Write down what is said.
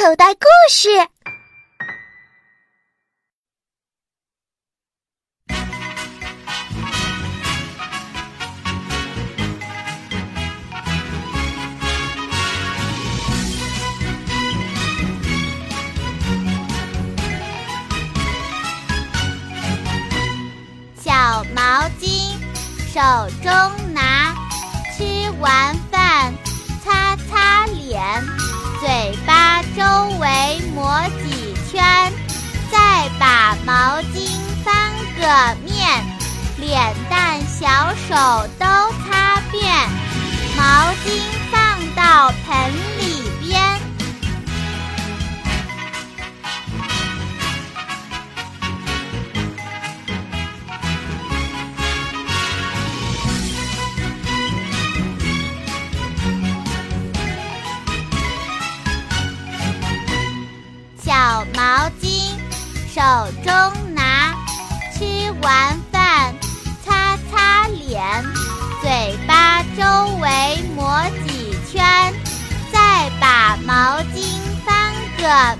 口袋故事。小毛巾手中毛巾翻个面，脸蛋小手都手中拿，吃完饭擦擦脸，嘴巴周围抹几圈，再把毛巾翻个